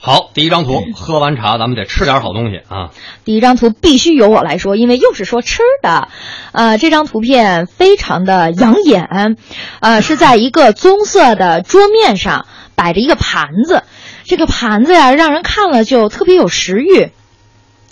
好，第一张图，喝完茶咱们得吃点好东西啊。第一张图必须由我来说，因为又是说吃的。呃，这张图片非常的养眼，呃，是在一个棕色的桌面上摆着一个盘子，这个盘子呀，让人看了就特别有食欲。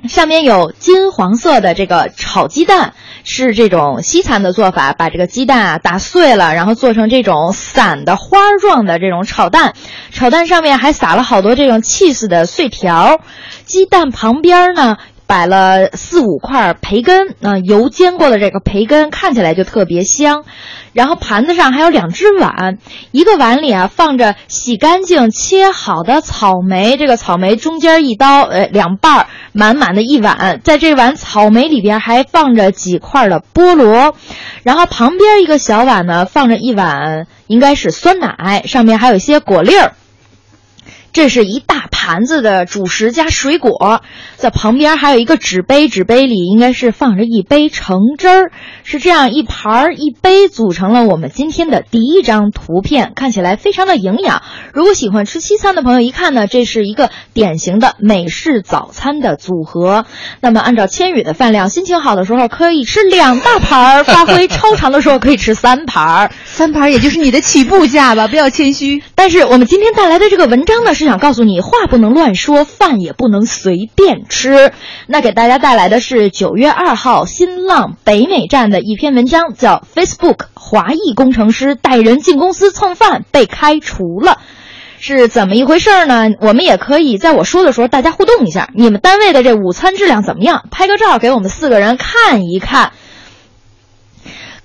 上面有金黄色的这个炒鸡蛋，是这种西餐的做法，把这个鸡蛋啊打碎了，然后做成这种散的花状的这种炒蛋。炒蛋上面还撒了好多这种 cheese 的碎条。鸡蛋旁边呢摆了四五块培根，啊，油煎过的这个培根看起来就特别香。然后盘子上还有两只碗，一个碗里啊放着洗干净切好的草莓，这个草莓中间一刀，呃，两半儿，满满的一碗。在这碗草莓里边还放着几块的菠萝，然后旁边一个小碗呢放着一碗，应该是酸奶，上面还有一些果粒儿。这是一大盘子的主食加水果，在旁边还有一个纸杯，纸杯里应该是放着一杯橙汁儿，是这样一盘儿一杯组成了我们今天的第一张图片，看起来非常的营养。如果喜欢吃西餐的朋友一看呢，这是一个典型的美式早餐的组合。那么按照千羽的饭量，心情好的时候可以吃两大盘儿，发挥超常的时候可以吃三盘儿，三盘儿也就是你的起步价吧，不要谦虚。但是我们今天带来的这个文章呢是。想告诉你，话不能乱说，饭也不能随便吃。那给大家带来的是九月二号新浪北美站的一篇文章，叫 “Facebook 华裔工程师带人进公司蹭饭被开除了”，是怎么一回事呢？我们也可以在我说的时候，大家互动一下，你们单位的这午餐质量怎么样？拍个照给我们四个人看一看。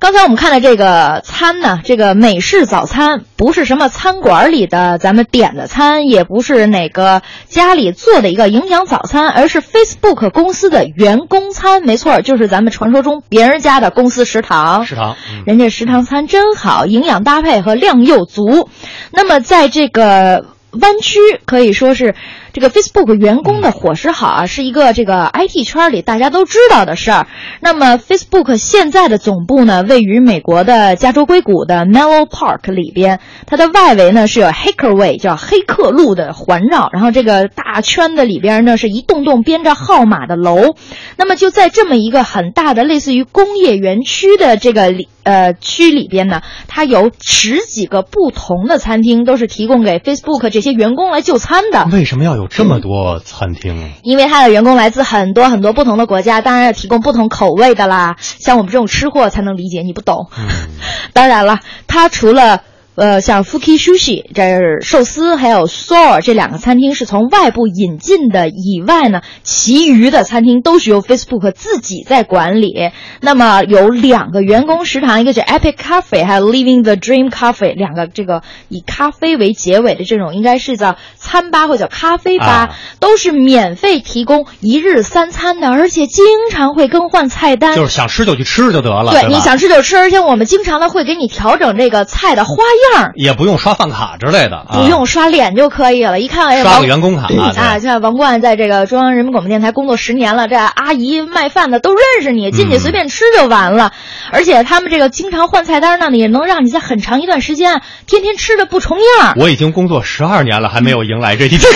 刚才我们看的这个餐呢，这个美式早餐不是什么餐馆里的咱们点的餐，也不是哪个家里做的一个营养早餐，而是 Facebook 公司的员工餐。没错，就是咱们传说中别人家的公司食堂。食堂，人家食堂餐真好，营养搭配和量又足。那么在这个湾区可以说是。这个 Facebook 员工的伙食好啊，是一个这个 IT 圈里大家都知道的事儿。那么 Facebook 现在的总部呢，位于美国的加州硅谷的 Mellow Park 里边，它的外围呢是有 Hacker Way 叫黑客路的环绕，然后这个大圈的里边呢是一栋栋编着号码的楼。那么就在这么一个很大的类似于工业园区的这个里呃区里边呢，它有十几个不同的餐厅，都是提供给 Facebook 这些员工来就餐的。为什么要有？有这么多餐厅，因为他的员工来自很多很多不同的国家，当然要提供不同口味的啦。像我们这种吃货才能理解，你不懂。当然了，他除了。呃，像 Fuki Sushi 这寿司，还有 Soar 这两个餐厅是从外部引进的。以外呢，其余的餐厅都是由 Facebook 自己在管理。那么有两个员工食堂，一个叫 Epic Cafe，还有 Living the Dream Cafe，两个这个以咖啡为结尾的这种，应该是叫餐吧或者叫咖啡吧，都是免费提供一日三餐的，而且经常会更换菜单，就是想吃就去吃就得了。对，你想吃就吃，而且我们经常的会给你调整这个菜的花样。样也不用刷饭卡之类的，不用刷脸就可以了。一看，刷个员工卡啊！像王冠在这个中央人民广播电台工作十年了，这阿姨卖饭的都认识你，进去随便吃就完了。而且他们这个经常换菜单，那也能让你在很长一段时间天天吃的不重样。我已经工作十二年了，还没有迎来这一天。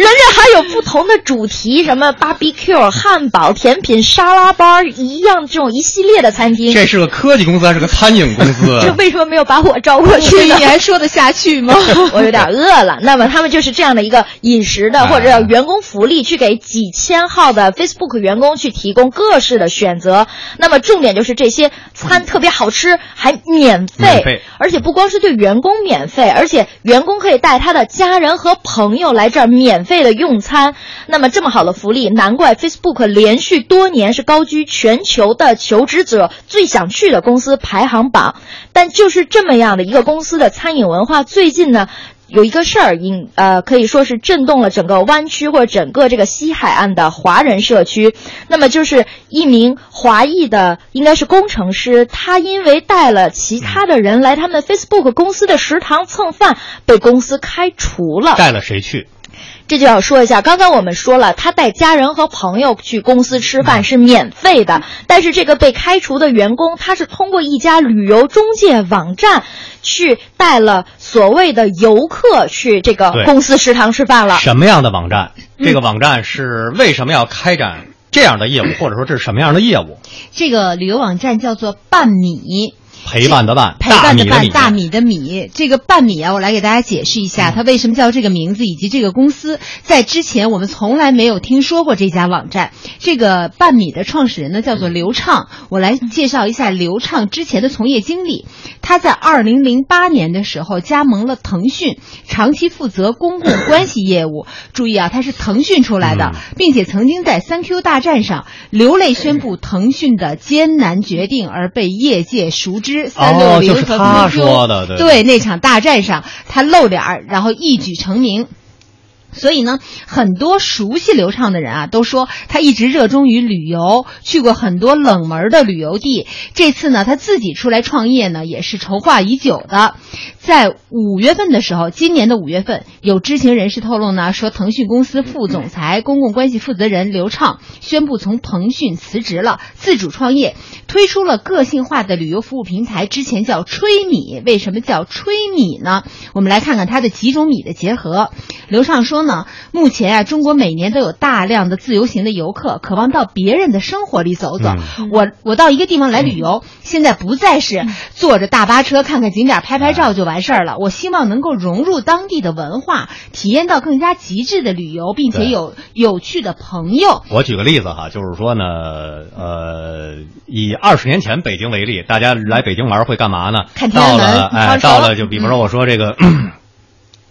人家还有不同的主题，什么 barbecue、汉堡、甜品、沙拉包一样这种一系列的餐厅。这是个科技公司还是个餐饮公司？这为什么没有把我招过去？你还说得下去吗？我有点饿了。那么他们就是这样的一个饮食的或者叫员工福利，去给几千号的 Facebook 员工去提供各式的选择。那么重点就是这些餐特别好吃，还免费，而且不光是对员工免费，而且员工可以带他的家人和朋友来这儿免。费的用餐，那么这么好的福利，难怪 Facebook 连续多年是高居全球的求职者最想去的公司排行榜。但就是这么样的一个公司的餐饮文化，最近呢有一个事儿，引呃可以说是震动了整个湾区或者整个这个西海岸的华人社区。那么就是一名华裔的，应该是工程师，他因为带了其他的人来他们 Facebook 公司的食堂蹭饭，被公司开除了。带了谁去？这就要说一下，刚刚我们说了，他带家人和朋友去公司吃饭是免费的，但是这个被开除的员工，他是通过一家旅游中介网站去带了所谓的游客去这个公司食堂吃饭了。什么样的网站？这个网站是为什么要开展这样的业务，或者说这是什么样的业务？这个旅游网站叫做半米。陪伴的伴，陪伴的伴，大米的大米。这个半米啊，我来给大家解释一下，它为什么叫这个名字，以及这个公司在之前我们从来没有听说过这家网站。这个半米的创始人呢叫做刘畅，我来介绍一下刘畅之前的从业经历。他在二零零八年的时候加盟了腾讯，长期负责公共关系业务。注意啊，他是腾讯出来的，并且曾经在三 Q 大战上流泪宣布腾讯的艰难决定，而被业界熟知。三六哦，零就是和他 QQ 说的，对对那场大战上，他露脸儿，然后一举成名。所以呢，很多熟悉刘畅的人啊，都说他一直热衷于旅游，去过很多冷门的旅游地。这次呢，他自己出来创业呢，也是筹划已久的。在五月份的时候，今年的五月份，有知情人士透露呢，说腾讯公司副总裁、公共关系负责人刘畅宣布从腾讯辞职了，自主创业，推出了个性化的旅游服务平台，之前叫吹米。为什么叫吹米呢？我们来看看它的几种米的结合。刘畅说呢，目前啊，中国每年都有大量的自由行的游客，渴望到别人的生活里走走。我我到一个地方来旅游，现在不再是坐着大巴车看看景点、拍拍照就完事儿了。我希望能够融入当地的文化，体验到更加极致的旅游，并且有有趣的朋友。我举个例子哈，就是说呢，呃，以二十年前北京为例，大家来北京玩会干嘛呢？看天安门到了，哎，到了，就比方说我说这个，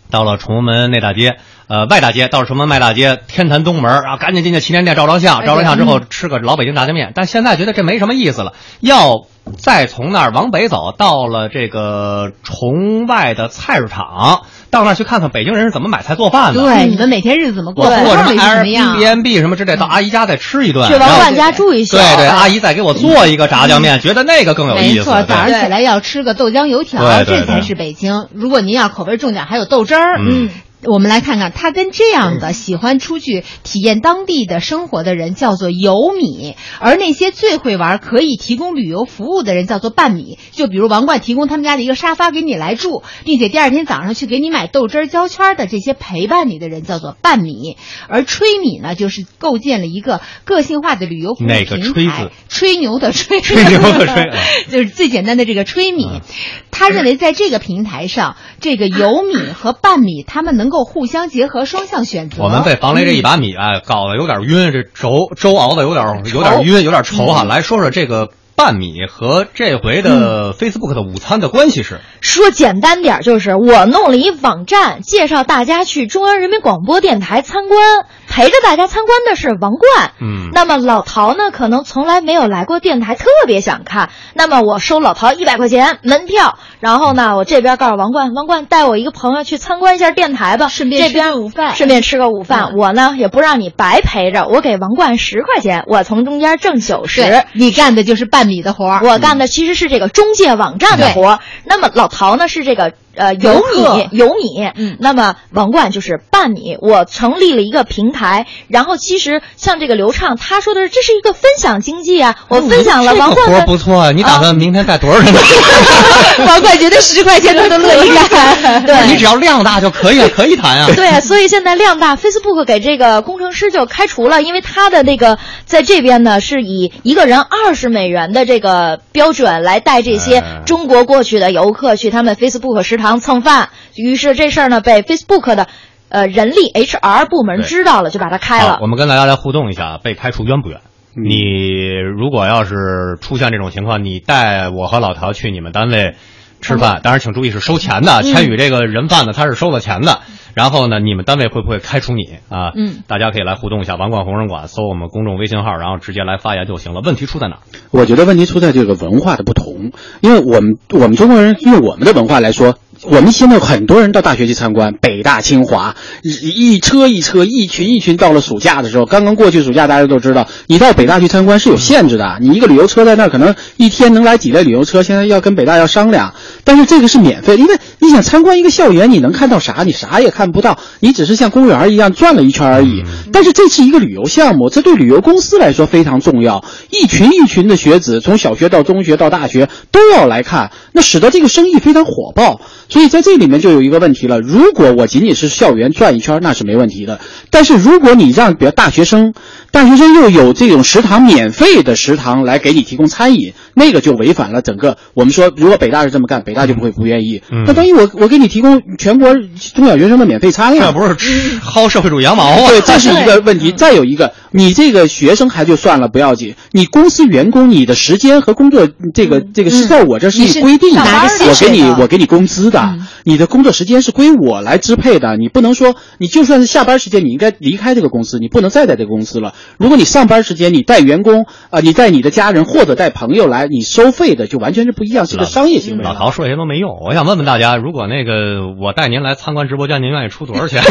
到了崇文门内大街，呃，外大街，到了崇文门外大街，天坛东门，然后赶紧进去旗舰店照张相，哎照完相之后吃个老北京炸酱面。但现在觉得这没什么意思了，要再从那儿往北走，到了这个崇外的菜市场，到那儿去看看北京人是怎么买菜做饭的。对，你们每天日子怎么过？我过什么胡同里是什么样？Airbnb 什么之类，到阿姨家再吃一顿，去王然后冠家住一宿。对对，哎阿姨再给我做一个炸酱面，觉得那个更有意思。没错，早上起来要吃个豆浆油条，这才是北京。如果您要口味重点，还有豆汁儿。嗯我们来看看，他跟这样的喜欢出去体验当地的生活的人叫做游米，而那些最会玩、可以提供旅游服务的人叫做半米。就比如王冠提供他们家的一个沙发给你来住，并且第二天早上去给你买豆汁儿、胶圈儿的这些陪伴你的人叫做半米。而吹米呢，就是构建了一个个性化的旅游服务哪个平台吹字，吹牛的吹，吹牛的吹 就是最简单的这个吹米嗯。他认为在这个平台上，这个游米和半米他们能够互相结合，双向选择。我们被房雷这一把米啊搞得有点晕，这粥粥熬的有点有点晕，有点稠哈。来说说这个半米和这回的 Facebook 的午餐的关系是？说简单点，就是我弄了一网站，介绍大家去中央人民广播电台参观，陪着大家参观的是王冠。嗯那么老陶呢，可能从来没有来过电台，特别想看。那么我收老陶一百块钱门票，然后呢，我这边告诉王冠，王冠带我一个朋友去参观一下电台吧，顺便吃这边午饭顺便吃个午饭。我呢也不让你白陪着，我给王冠十块钱，我从中间挣九十。你干的就是半米的活儿。我干的其实是这个中介网站的活儿。那么老陶呢是这个呃油游客米油米，嗯那么王冠就是半米。我成立了一个平台，然后其实像这个刘畅他说的是这是一个分享经济啊，我分享了王这个活不错啊，你打算明天带多少人呢？王冠觉得十块钱他都乐意干。对你只要量大就可以了，可以谈啊。对，所以现在量大，Facebook 给这个工程师就开除了，因为他的那个在这边呢是以一个人二十美元的这个标准来带这些哎中国过去的游客去他们 Facebook 食堂蹭饭，于是这事儿呢被 Facebook 的呃人力 HR 部门知道了，就把它开了，。我们跟大家来互动一下，被开除冤不冤？你如果要是出现这种情况，你带我和老陶去你们单位吃饭，当然请注意是收钱的，千羽这个人贩子他是收了钱的。然后呢，你们单位会不会开除你啊？嗯，大家可以来互动一下，网管红人馆搜我们公众微信号，然后直接来发言就行了。问题出在哪？我觉得问题出在这个文化的不同，因为我们我们中国人用我们的文化来说，我们现在很多人到大学去参观，北大、清华，一一车一车，一群一群。到了暑假的时候，刚刚过去暑假，大家都知道，你到北大去参观是有限制的。你一个旅游车在那儿，可能一天能来几辆旅游车，现在要跟北大要商量。但是这个是免费，因为你想参观一个校园，你能看到啥？你啥也看不到，你只是像公园一样转了一圈而已。但是这是一个旅游项目，这对旅游公司来说非常重要。一群一群的学子，从小学到中学到大学都要来看，那使得这个生意非常火爆。所以在这里面就有一个问题了：如果我仅仅是校园转一圈，那是没问题的。但是如果你让比如大学生，大学生又有这种食堂免费的食堂来给你提供餐饮，那个就违反了整个我们说，如果北大是这么干，北大就不会不愿意。那等于我我给你提供全国中小学生的免费餐了，这不是薅社会主义羊毛啊？对，这是一个问题。再有一个，你这个学生还就算了，不要紧。你公司员工，你的时间和工作这个这个是在我这是规定的，我给你我给你工资的，你的工作时间是归我来支配的。你不能说你就算是下班时间，你应该离开这个公司，你不能再在这个公司了。如果你上班时间你带员工啊，你带你的家人或者带朋友来，你收费的就完全是不一样，是个商业行为。老陶说这些都没用，我想问问大家，如果那个我带您来参观直播间，您愿意出多少钱？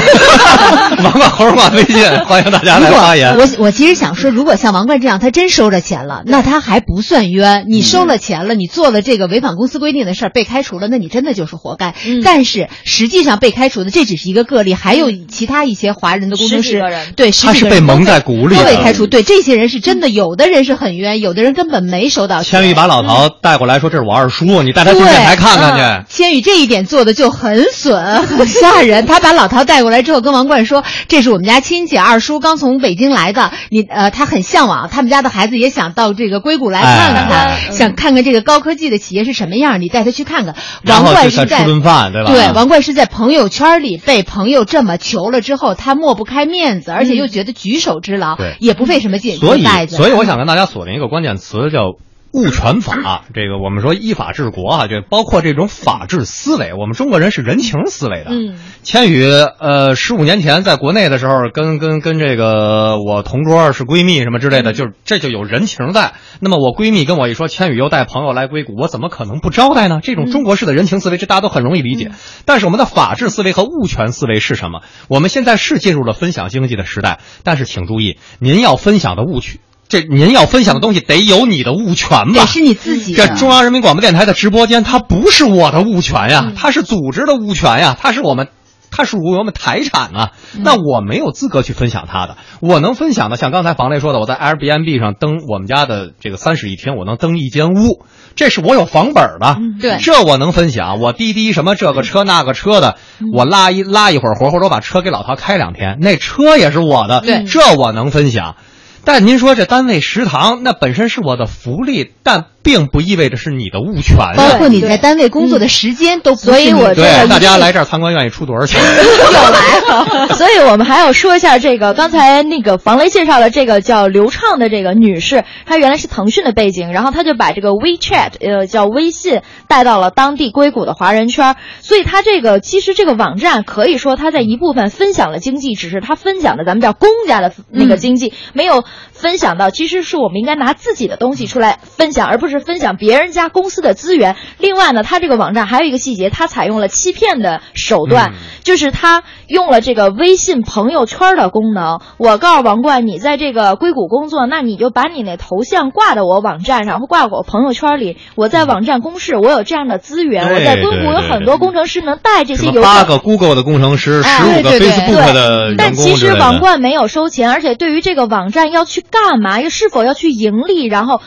王冠猴挂微信，欢迎大家来发言。我我其实想说，如果像王冠这样，他真收着钱了，那他还不算冤。你收了钱了，你做了这个违反公司规定的事儿，被开除了，那你真的就是活该。但是实际上被开除的这只是一个个例，还有其他一些华人的工程师，对，他是被蒙在鼓里，都被开除。对，这些人是真的，有的人是很冤，有的人根本没收到钱。千羽把老陶带过来说：“这是我二叔，你带他去电台看看去。”千羽这一点做的就很损，很吓人。他把老陶带过来之后，跟王冠说：“这是我们家亲戚，二叔刚从北京来的。你呃，他很向往，他们家的孩子也想到这个硅谷来看看他，想看看这个高科技的企业是什么样。你带他去看看。”王冠是在吃顿饭，对吧？对，王冠是在朋友圈里被朋友这么求了之后，他抹不开面子，而且又觉得举手之劳，也不费什么劲。所以，所以我想跟大家锁定一个关键词，叫物权法。这个我们说依法治国啊，就包括这种法治思维。我们中国人是人情思维的。嗯，千羽，呃，十五年前在国内的时候，跟跟跟这个我同桌是闺蜜什么之类的，就是这就有人情在。那么我闺蜜跟我一说，千羽又带朋友来硅谷，我怎么可能不招待呢？这种中国式的人情思维，这大家都很容易理解。但是我们的法治思维和物权思维是什么？我们现在是进入了分享经济的时代，但是请注意，您要分享的物权。这您要分享的东西得有你的物权吧？得是你自己。这中央人民广播电台的直播间，它不是我的物权呀，它是组织的物权呀，它是我们，它属于我们财产啊。那我没有资格去分享它的。我能分享的，像刚才房雷说的，我在 Airbnb 上登我们家的这个三室一厅，我能登一间屋，这是我有房本的。对，这我能分享。我滴滴什么这个车那个车的，我拉一拉一会儿活，或者我把车给老陶开两天，那车也是我的。对，这我能分享。但您说这单位食堂那本身是我的福利，但并不意味着是你的物权。包括你在单位工作的时间都不，所以我对大家来这儿参观愿意出多少钱？又来了。所以我们还要说一下这个，刚才那个房雷介绍的这个叫刘畅的这个女士，她原来是腾讯的背景，然后她就把这个 WeChat 呃叫微信带到了当地硅谷的华人圈，所以她这个其实这个网站可以说她在一部分分享了经济，只是她分享的咱们叫公家的那个经济，没有。分享到，其实是我们应该拿自己的东西出来分享，而不是分享别人家公司的资源。另外呢，它这个网站还有一个细节，它采用了欺骗的手段，就是它用了这个微信朋友圈的功能。我告诉王冠，你在这个硅谷工作，那你就把你那头像挂到我网站上，或挂我朋友圈里。我在网站公示，我有这样的资源。我在硅谷有很多工程师能带这些游八个 Google 的工程师，十五个 Facebook 的但其实王冠没有收钱，而且对于这个网站要去干嘛？又是否要去盈利？然后，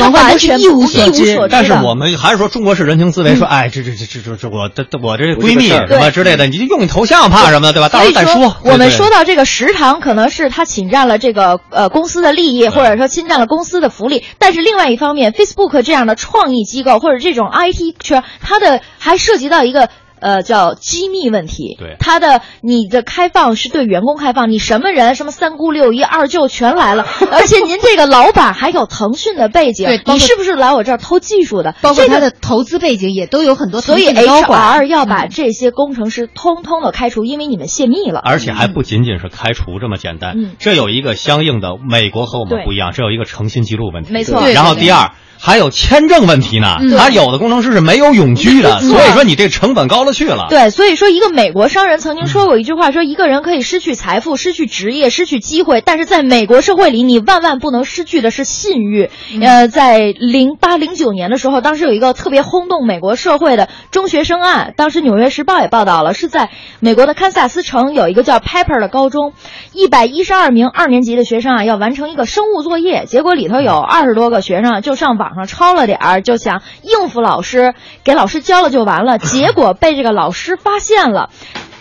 王冠全一无所知。但是我们还是说，中国式人情思维，说，哎，这这这这这这，我这我这闺蜜什么之类的，你就用你头像，怕什么，对吧？到时候再说。我们说到这个食堂，可能是他侵占了这个呃公司的利益，或者说侵占了公司的福利。但是另外一方面，Facebook 这样的创意机构或者这种 IT 圈，它的还涉及到一个。呃，叫机密问题。对，他的你的开放是对员工开放，你什么人，什么三姑六姨、二舅全来了，而且您这个老板还有腾讯的背景，你是不是来我这儿偷技术的？包括他的投资背景也都有很多。所以 HR 要把这些工程师通通的开除，因为你们泄密了。而且还不仅仅是开除这么简单，这有一个相应的，美国和我们不一样，这有一个诚信记录问题。没错。然后第二。还有签证问题呢。他有的工程师是没有永居的，所以说你这成本高了去了。对，所以说一个美国商人曾经说过一句话，说一个人可以失去财富、失去职业、失去机会，但是在美国社会里，你万万不能失去的是信誉。呃，在零八零九年的时候，当时有一个特别轰动美国社会的中学生案，当时《纽约时报》也报道了，是在美国的堪萨斯城有一个叫 Pepper 的高中，一百一十二名二年级的学生啊，要完成一个生物作业，结果里头有二十多个学生就上网网上抄了点儿，就想应付老师，给老师教了就完了，结果被这个老师发现了。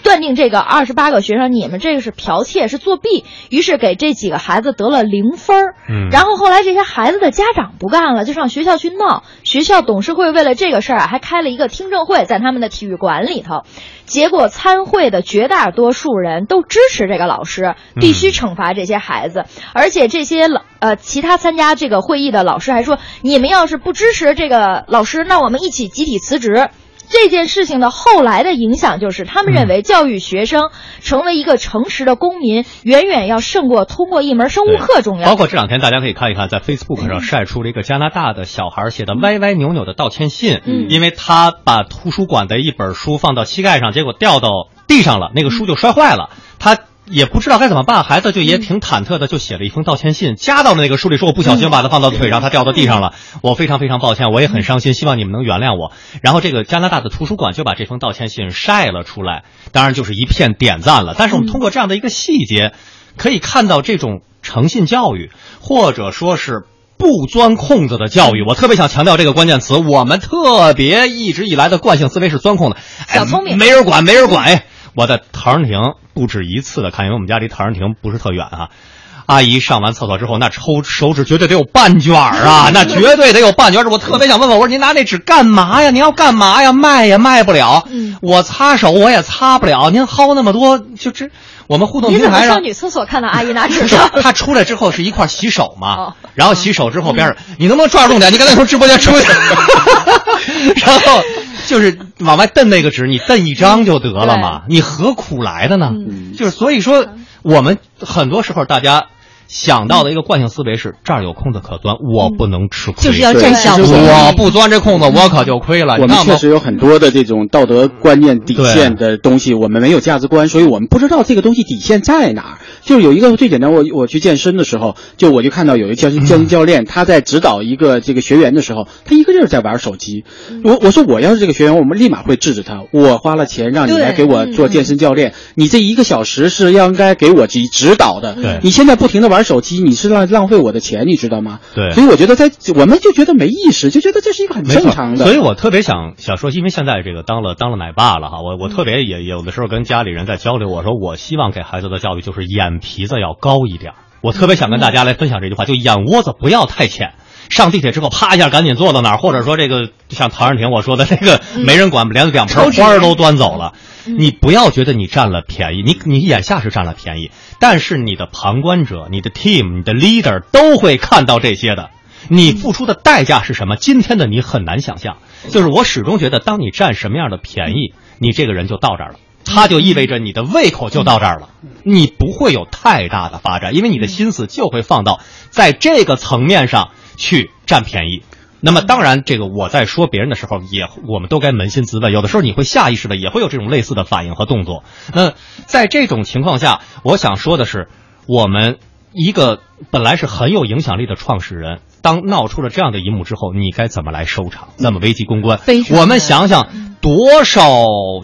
断定这个二十八个学生，你们这个是剽窃，是作弊，于是给这几个孩子得了零分儿。嗯，然后后来这些孩子的家长不干了，就上学校去闹。学校董事会为了这个事儿啊，还开了一个听证会，在他们的体育馆里头。结果参会的绝大多数人都支持这个老师，必须惩罚这些孩子。而且这些老呃其他参加这个会议的老师还说，你们要是不支持这个老师，那我们一起集体辞职。这件事情的后来的影响就是，他们认为教育学生成为一个诚实的公民，远远要胜过通过一门生物课重要。包括这两天大家可以看一看，在 Facebook 上晒出了一个加拿大的小孩写的歪歪扭扭的道歉信，嗯，因为他把图书馆的一本书放到膝盖上，结果掉到地上了，那个书就摔坏了，他。也不知道该怎么办，孩子就也挺忐忑的，就写了一封道歉信，夹到了那个书里，说我不小心把它放到腿上，它掉到地上了，我非常非常抱歉，我也很伤心，希望你们能原谅我。然后这个加拿大的图书馆就把这封道歉信晒了出来，当然就是一片点赞了。但是我们通过这样的一个细节，可以看到这种诚信教育，或者说是不钻空子的教育。我特别想强调这个关键词，我们特别一直以来的惯性思维是钻空的，小聪明，没人管，没人管，哎。我在陶然亭不止一次的看，因为我们家离陶然亭不是特远啊。阿姨上完厕所之后，那抽手指绝对得有半卷儿啊，那绝对得有半卷儿。我特别想问问，我说您拿那纸干嘛呀？您要干嘛呀？卖也卖不了。嗯，我擦手我也擦不了。您薅那么多，就这我们互动 平台上。上女厕所看到阿姨拿纸？她出来之后是一块洗手嘛，哦、然后洗手之后边上，你能不能抓住重点？你刚才从直播间出去，然后。就是往外蹬那个纸，你蹬一张就得了嘛，你何苦来的呢？就是所以说，我们很多时候大家想到的一个惯性思维是：这儿有空子可钻，我不能吃亏，就是要占小便宜。我不钻这空子，我可就亏了。我们确实有很多的这种道德观念底线的东西，我们没有价值观，所以我们不知道这个东西底线在哪儿。就是有一个最简单，我我去健身的时候，就我就看到有一个健身健身教练，他在指导一个这个学员的时候，他一个劲儿在玩手机。我我说我要是这个学员，我们立马会制止他。我花了钱让你来给我做健身教练，你这一个小时是要应该给我指指导的。对，你现在不停的玩手机，你是浪浪费我的钱，你知道吗？对。所以我觉得在我们就觉得没意识，就觉得这是一个很正常的。所以我特别想想说，因为现在这个当了当了奶爸了哈，我我特别也有的时候跟家里人在交流，我说我希望给孩子的教育就是眼皮子要高。一点，我特别想跟大家来分享这句话，就眼窝子不要太浅。上地铁之后，啪一下赶紧坐到哪儿，或者说这个像陶然亭我说的那个没人管，连两盆花都端走了。你不要觉得你占了便宜，你你眼下是占了便宜，但是你的旁观者、你的 team、你的 leader 都会看到这些的。你付出的代价是什么？今天的你很难想象。就是我始终觉得，当你占什么样的便宜，你这个人就到这儿了。它就意味着你的胃口就到这儿了，你不会有太大的发展，因为你的心思就会放到在这个层面上去占便宜。那么，当然，这个我在说别人的时候，也我们都该扪心自问。有的时候你会下意识的也会有这种类似的反应和动作。那在这种情况下，我想说的是，我们一个本来是很有影响力的创始人。当闹出了这样的一幕之后，你该怎么来收场？那么危机公关，我们想想，多少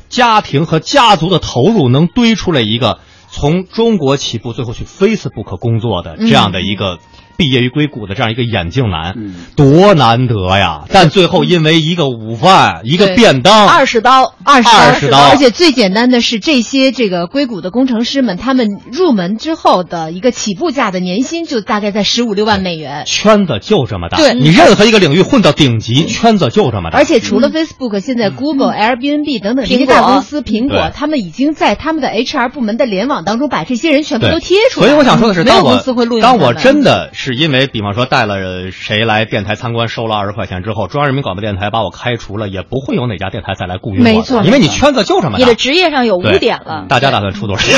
家庭和家族的投入能堆出来一个从中国起步，最后去 Facebook 工作的这样的一个。毕业于硅谷的这样一个眼镜男，多难得呀！但最后因为一个午饭，一个便当，二十刀，二十刀，而且最简单的是，这些这个硅谷的工程师们，他们入门之后的一个起步价的年薪就大概在十五六万美元。圈子就这么大，对。你任何一个领域混到顶级，圈子就这么大。而且除了 Facebook，现在 Google、Airbnb 等等这些大公司，苹果他们已经在他们的 HR 部门的联网当中把这些人全部都贴出来。所以我想说的是，当我公司会录当我真的是。是因为，比方说带了谁来电台参观，收了二十块钱之后，中央人民广播电台把我开除了，也不会有哪家电台再来雇佣我。没错因为你圈子就这么大，你的职业上有污点了。大家打算出多少钱？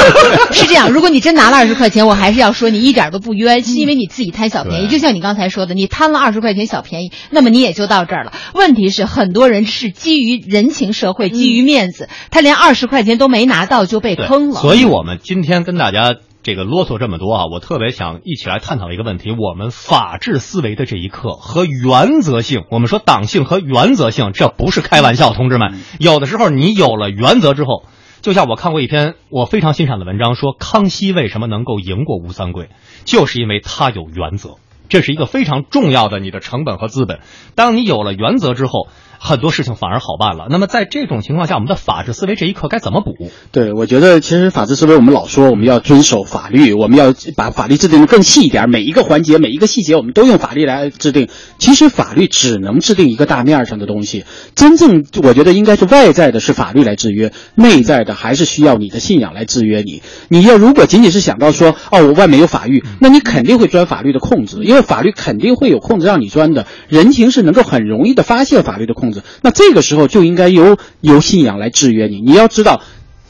是这样，如果你真拿了二十块钱，我还是要说你一点都不冤，是因为你自己贪小便宜。就像你刚才说的，你贪了二十块钱小便宜，那么你也就到这儿了。问题是，很多人是基于人情社会，基于面子，他连二十块钱都没拿到就被坑了。所以我们今天跟大家这个啰嗦这么多啊，我特别想一起来探讨一个问题：我们法治思维的这一课和原则性。我们说党性和原则性，这不是开玩笑，同志们。有的时候你有了原则之后，就像我看过一篇我非常欣赏的文章，说康熙为什么能够赢过吴三桂，就是因为他有原则。这是一个非常重要的你的成本和资本。当你有了原则之后，很多事情反而好办了。那么在这种情况下，我们的法治思维这一课该怎么补？对，我觉得其实法治思维，我们老说我们要遵守法律，我们要把法律制定的更细一点，每一个环节、每一个细节，我们都用法律来制定。其实法律只能制定一个大面上的东西，真正我觉得应该是外在的是法律来制约，内在的还是需要你的信仰来制约你。你要如果仅仅是想到说哦，我外面有法律，那你肯定会钻法律的空子，因为法律肯定会有空子让你钻的。人情是能够很容易的发现法律的空子，那这个时候就应该由由信仰来制约你。你要知道。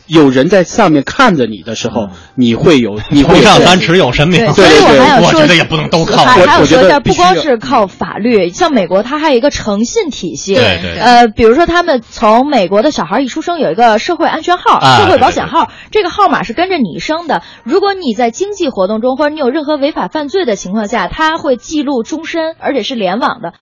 有人在上面看着你的时候，你会有，你会上三尺有神明对，。所以我对对我还要说，觉得也不能都靠还我还有说一下，不光是靠法律，像美国，它还有一个诚信体系。对对呃，比如说他们从美国的小孩一出生有一个社会安全号、啊社会保险号，这个号码是跟着你生的。如果你在经济活动中或者你有任何违法犯罪的情况下，它会记录终身，而且是联网的。